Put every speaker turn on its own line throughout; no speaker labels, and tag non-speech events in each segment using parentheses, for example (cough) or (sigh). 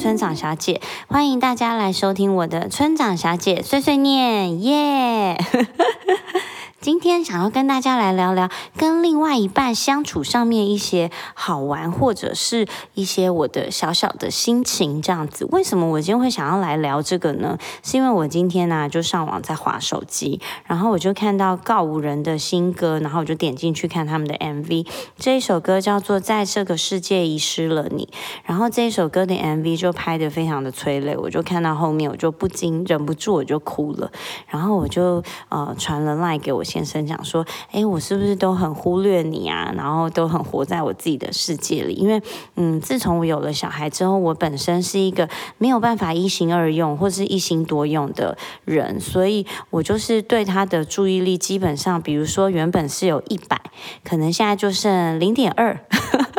村长小姐，欢迎大家来收听我的村长小姐碎碎念，耶！(laughs) 今天想要跟大家来聊聊跟另外一半相处上面一些好玩，或者是一些我的小小的心情这样子。为什么我今天会想要来聊这个呢？是因为我今天呢就上网在划手机，然后我就看到告五人的新歌，然后我就点进去看他们的 MV。这一首歌叫做《在这个世界遗失了你》，然后这一首歌的 MV 就拍的非常的催泪，我就看到后面我就不禁忍不住我就哭了，然后我就呃传了 line 给我。先生讲说：“哎，我是不是都很忽略你啊？然后都很活在我自己的世界里？因为，嗯，自从我有了小孩之后，我本身是一个没有办法一心二用或是一心多用的人，所以我就是对他的注意力基本上，比如说原本是有一百，可能现在就剩零点二，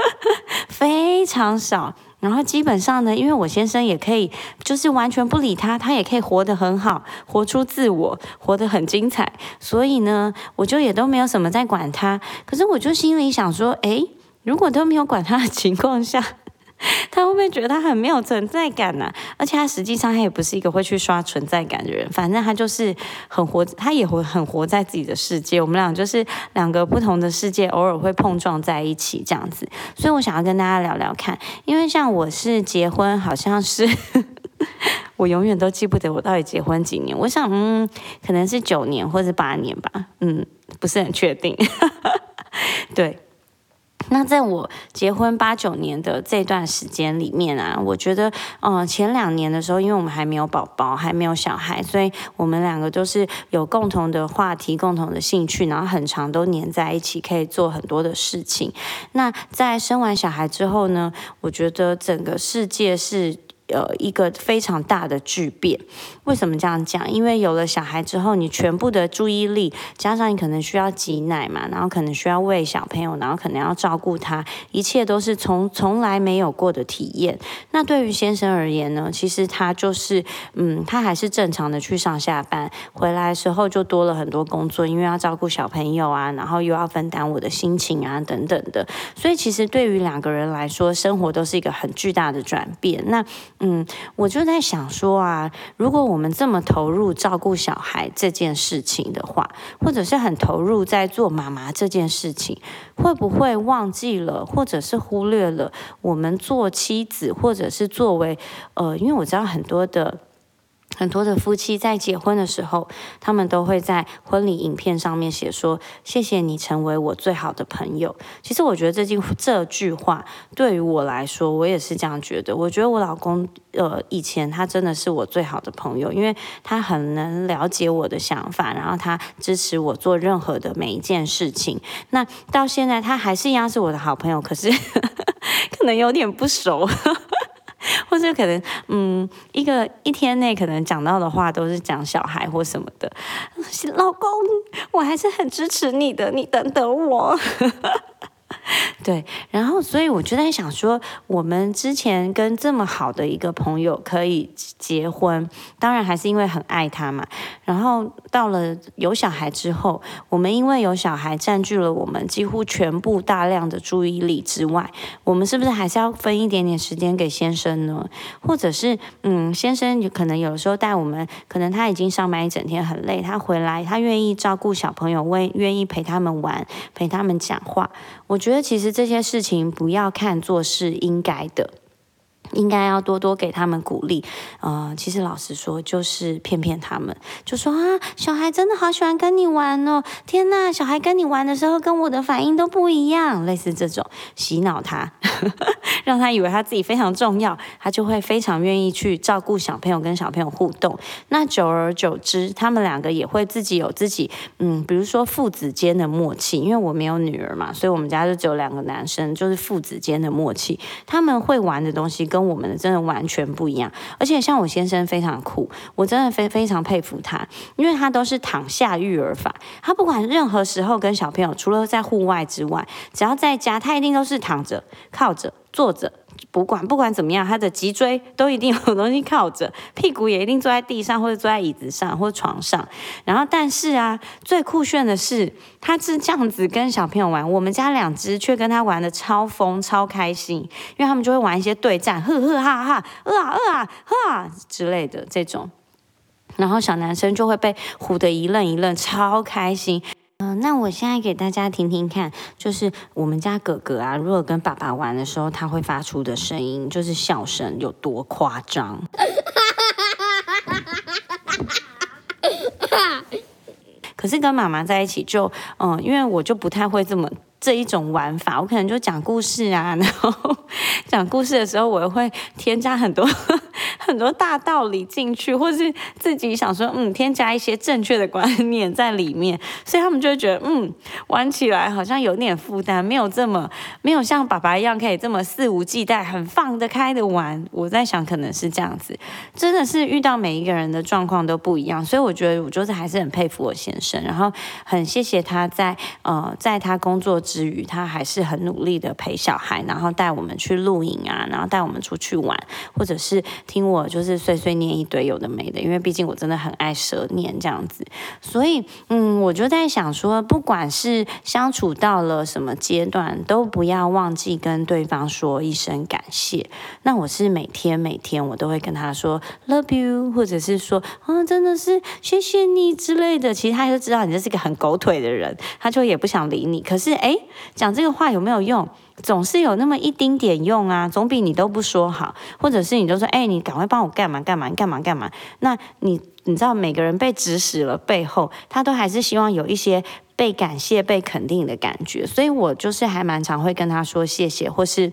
(laughs) 非常少。”然后基本上呢，因为我先生也可以，就是完全不理他，他也可以活得很好，活出自我，活得很精彩。所以呢，我就也都没有什么在管他。可是我就心里想说，诶，如果都没有管他的情况下。(laughs) 他会不会觉得他很没有存在感呢？而且他实际上他也不是一个会去刷存在感的人，反正他就是很活，他也会很活在自己的世界。我们俩就是两个不同的世界，偶尔会碰撞在一起这样子。所以我想要跟大家聊聊看，因为像我是结婚，好像是 (laughs) 我永远都记不得我到底结婚几年。我想，嗯，可能是九年或者八年吧，嗯，不是很确定。(laughs) 对。那在我结婚八九年的这段时间里面啊，我觉得，嗯，前两年的时候，因为我们还没有宝宝，还没有小孩，所以我们两个都是有共同的话题、共同的兴趣，然后很长都黏在一起，可以做很多的事情。那在生完小孩之后呢，我觉得整个世界是。呃，一个非常大的巨变。为什么这样讲？因为有了小孩之后，你全部的注意力，加上你可能需要挤奶嘛，然后可能需要喂小朋友，然后可能要照顾他，一切都是从从来没有过的体验。那对于先生而言呢？其实他就是，嗯，他还是正常的去上下班，回来的时候就多了很多工作，因为要照顾小朋友啊，然后又要分担我的心情啊，等等的。所以其实对于两个人来说，生活都是一个很巨大的转变。那嗯，我就在想说啊，如果我们这么投入照顾小孩这件事情的话，或者是很投入在做妈妈这件事情，会不会忘记了，或者是忽略了我们做妻子，或者是作为呃，因为我知道很多的。很多的夫妻在结婚的时候，他们都会在婚礼影片上面写说：“谢谢你成为我最好的朋友。”其实我觉得这句这句话对于我来说，我也是这样觉得。我觉得我老公呃以前他真的是我最好的朋友，因为他很能了解我的想法，然后他支持我做任何的每一件事情。那到现在他还是一样是我的好朋友，可是 (laughs) 可能有点不熟。或者可能，嗯，一个一天内可能讲到的话都是讲小孩或什么的。老公，我还是很支持你的，你等等我。(laughs) 对，然后所以我就在想说，我们之前跟这么好的一个朋友可以结婚，当然还是因为很爱他嘛。然后到了有小孩之后，我们因为有小孩占据了我们几乎全部大量的注意力之外，我们是不是还是要分一点点时间给先生呢？或者是，嗯，先生可能有时候带我们，可能他已经上班一整天很累，他回来他愿意照顾小朋友，为愿意陪他们玩，陪他们讲话。我觉得其实这些事情不要看作是应该的。应该要多多给他们鼓励，呃，其实老实说，就是骗骗他们，就说啊，小孩真的好喜欢跟你玩哦，天呐，小孩跟你玩的时候跟我的反应都不一样，类似这种洗脑他，(laughs) 让他以为他自己非常重要，他就会非常愿意去照顾小朋友，跟小朋友互动。那久而久之，他们两个也会自己有自己，嗯，比如说父子间的默契，因为我没有女儿嘛，所以我们家就只有两个男生，就是父子间的默契，他们会玩的东西跟。我们的真的完全不一样，而且像我先生非常酷，我真的非非常佩服他，因为他都是躺下育儿法，他不管任何时候跟小朋友，除了在户外之外，只要在家，他一定都是躺着、靠着。坐着。不管不管怎么样，他的脊椎都一定有东西靠着，(laughs) 屁股也一定坐在地上或者坐在椅子上或者床上。然后，但是啊，最酷炫的是，他是这样子跟小朋友玩，我们家两只却跟他玩的超疯超开心，因为他们就会玩一些对战，呵呵哈哈，饿啊饿啊哈之类的这种。然后小男生就会被唬得一愣一愣，超开心。嗯，那我现在给大家听听看，就是我们家哥哥啊，如果跟爸爸玩的时候，他会发出的声音，就是笑声有多夸张。(laughs) 可是跟妈妈在一起就，嗯，因为我就不太会这么。这一种玩法，我可能就讲故事啊，然后 (laughs) 讲故事的时候，我会添加很多很多大道理进去，或是自己想说，嗯，添加一些正确的观念在里面，所以他们就会觉得，嗯，玩起来好像有点负担，没有这么没有像爸爸一样可以这么肆无忌惮、很放得开的玩。我在想，可能是这样子，真的是遇到每一个人的状况都不一样，所以我觉得我就是还是很佩服我先生，然后很谢谢他在呃在他工作。之余，他还是很努力的陪小孩，然后带我们去露营啊，然后带我们出去玩，或者是听我就是碎碎念一堆有的没的，因为毕竟我真的很爱舌念这样子，所以嗯，我就在想说，不管是相处到了什么阶段，都不要忘记跟对方说一声感谢。那我是每天每天我都会跟他说 love you，或者是说啊真的是谢谢你之类的。其实他就知道你这是个很狗腿的人，他就也不想理你。可是哎。讲这个话有没有用？总是有那么一丁点用啊，总比你都不说好，或者是你就说，哎，你赶快帮我干嘛干嘛干嘛干嘛？那你你知道，每个人被指使了背后，他都还是希望有一些被感谢、被肯定的感觉。所以我就是还蛮常会跟他说谢谢，或是。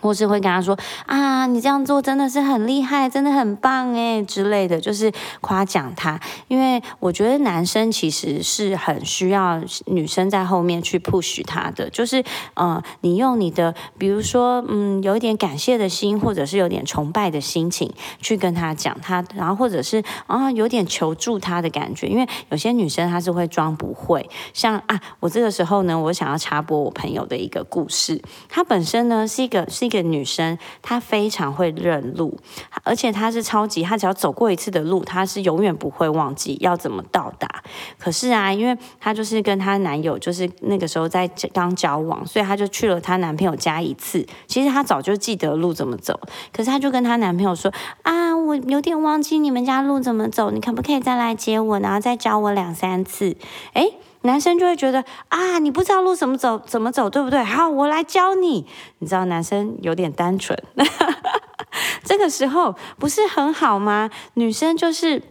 或是会跟他说啊，你这样做真的是很厉害，真的很棒哎之类的，就是夸奖他。因为我觉得男生其实是很需要女生在后面去 push 他的，就是嗯，你用你的，比如说嗯，有一点感谢的心，或者是有点崇拜的心情去跟他讲他，然后或者是啊，有点求助他的感觉。因为有些女生她是会装不会，像啊，我这个时候呢，我想要插播我朋友的一个故事，她本身呢是一个一个。女生，她非常会认路，而且她是超级，她只要走过一次的路，她是永远不会忘记要怎么到达。可是啊，因为她就是跟她男友，就是那个时候在刚交往，所以她就去了她男朋友家一次。其实她早就记得路怎么走，可是她就跟她男朋友说：“啊，我有点忘记你们家路怎么走，你可不可以再来接我，然后再教我两三次？”哎。男生就会觉得啊，你不知道路怎么走，怎么走，对不对？好，我来教你。你知道男生有点单纯，(laughs) 这个时候不是很好吗？女生就是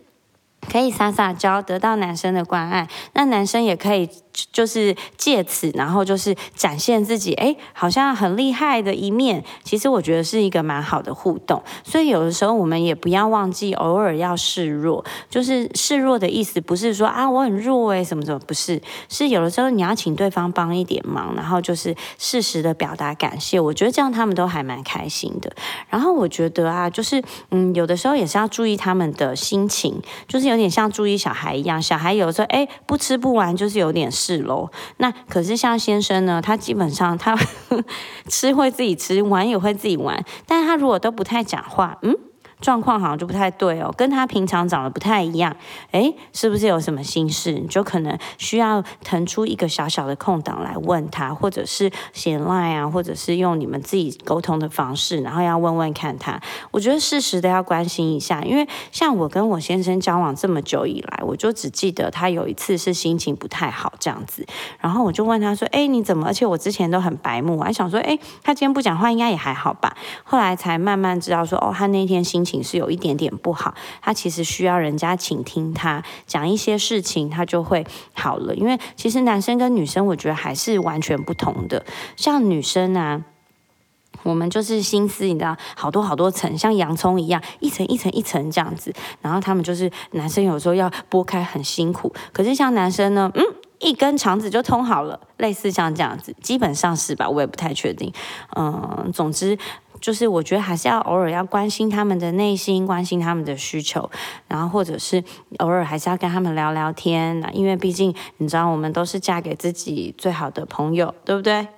可以撒撒娇，得到男生的关爱，那男生也可以。就是借此，然后就是展现自己，哎，好像很厉害的一面。其实我觉得是一个蛮好的互动。所以有的时候我们也不要忘记，偶尔要示弱。就是示弱的意思，不是说啊我很弱哎什么什么，不是。是有的时候你要请对方帮一点忙，然后就是适时的表达感谢。我觉得这样他们都还蛮开心的。然后我觉得啊，就是嗯，有的时候也是要注意他们的心情，就是有点像注意小孩一样。小孩有的时候哎不吃不完，就是有点。是喽，那可是像先生呢，他基本上他 (laughs) 吃会自己吃，玩也会自己玩，但他如果都不太讲话，嗯。状况好像就不太对哦，跟他平常长得不太一样，诶，是不是有什么心事？你就可能需要腾出一个小小的空档来问他，或者是写赖啊，或者是用你们自己沟通的方式，然后要问问看他。我觉得适时的要关心一下，因为像我跟我先生交往这么久以来，我就只记得他有一次是心情不太好这样子，然后我就问他说：“哎，你怎么？”而且我之前都很白目，我还想说：“哎，他今天不讲话，应该也还好吧？”后来才慢慢知道说：“哦，他那天心情。”是有一点点不好，他其实需要人家倾听他讲一些事情，他就会好了。因为其实男生跟女生，我觉得还是完全不同的。像女生啊，我们就是心思，你知道，好多好多层，像洋葱一样，一层一层一层这样子。然后他们就是男生有时候要剥开很辛苦，可是像男生呢，嗯，一根肠子就通好了，类似像这样子，基本上是吧？我也不太确定。嗯，总之。就是我觉得还是要偶尔要关心他们的内心，关心他们的需求，然后或者是偶尔还是要跟他们聊聊天，因为毕竟你知道我们都是嫁给自己最好的朋友，对不对？(laughs)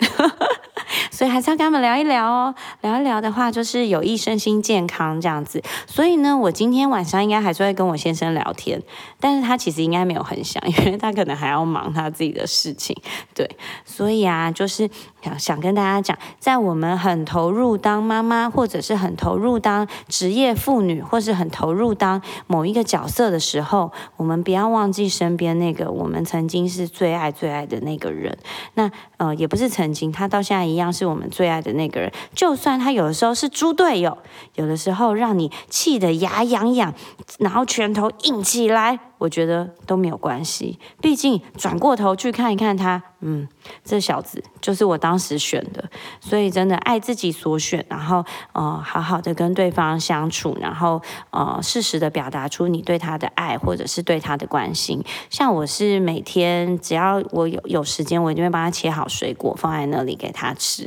所以还是要跟他们聊一聊哦。聊一聊的话，就是有益身心健康这样子。所以呢，我今天晚上应该还是会跟我先生聊天，但是他其实应该没有很想，因为他可能还要忙他自己的事情。对，所以啊，就是想想跟大家讲，在我们很投入当妈妈，或者是很投入当职业妇女，或是很投入当某一个角色的时候，我们不要忘记身边那个我们曾经是最爱最爱的那个人。那呃，也不是曾经，他到现在一样是我们最爱的那个人。就算他有的时候是猪队友，有的时候让你气得牙痒痒，然后拳头硬起来。我觉得都没有关系，毕竟转过头去看一看他，嗯，这小子就是我当时选的，所以真的爱自己所选，然后呃，好好的跟对方相处，然后呃，适时的表达出你对他的爱或者是对他的关心。像我是每天只要我有有时间，我一定会帮他切好水果放在那里给他吃。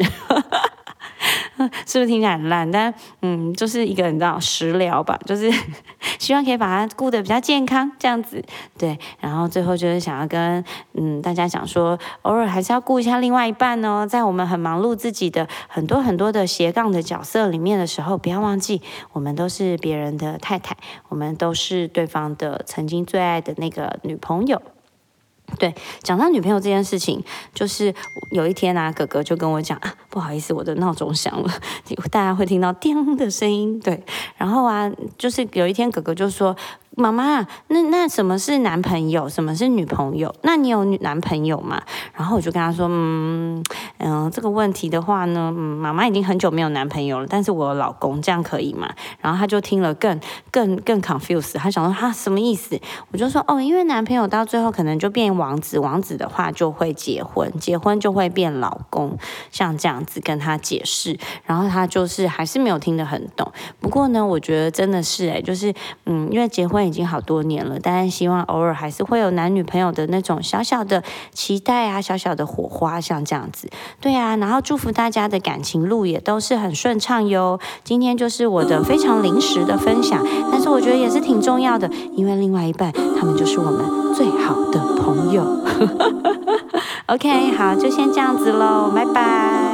(laughs) 是不是听起来很烂？但嗯，(laughs) 就是一个你知道食疗吧，就是希望可以把它顾得比较健康这样子。对，然后最后就是想要跟嗯大家讲说，偶尔还是要顾一下另外一半哦。在我们很忙碌自己的很多很多的斜杠的角色里面的时候，不要忘记我们都是别人的太太，我们都是对方的曾经最爱的那个女朋友。对，讲到女朋友这件事情，就是有一天啊，哥哥就跟我讲啊，不好意思，我的闹钟响了，大家会听到 (laughs) 叮的声音。对，然后啊，就是有一天哥哥就说。妈妈，那那什么是男朋友？什么是女朋友？那你有女男朋友吗？然后我就跟他说，嗯嗯，这个问题的话呢，妈妈已经很久没有男朋友了，但是我有老公，这样可以吗？然后他就听了更更更 confused，他想说他什么意思？我就说哦，因为男朋友到最后可能就变王子，王子的话就会结婚，结婚就会变老公，像这样子跟他解释，然后他就是还是没有听得很懂。不过呢，我觉得真的是哎，就是嗯，因为结婚。已经好多年了，但是希望偶尔还是会有男女朋友的那种小小的期待啊，小小的火花，像这样子。对啊，然后祝福大家的感情路也都是很顺畅哟。今天就是我的非常临时的分享，但是我觉得也是挺重要的，因为另外一半他们就是我们最好的朋友。(laughs) OK，好，就先这样子喽，拜拜。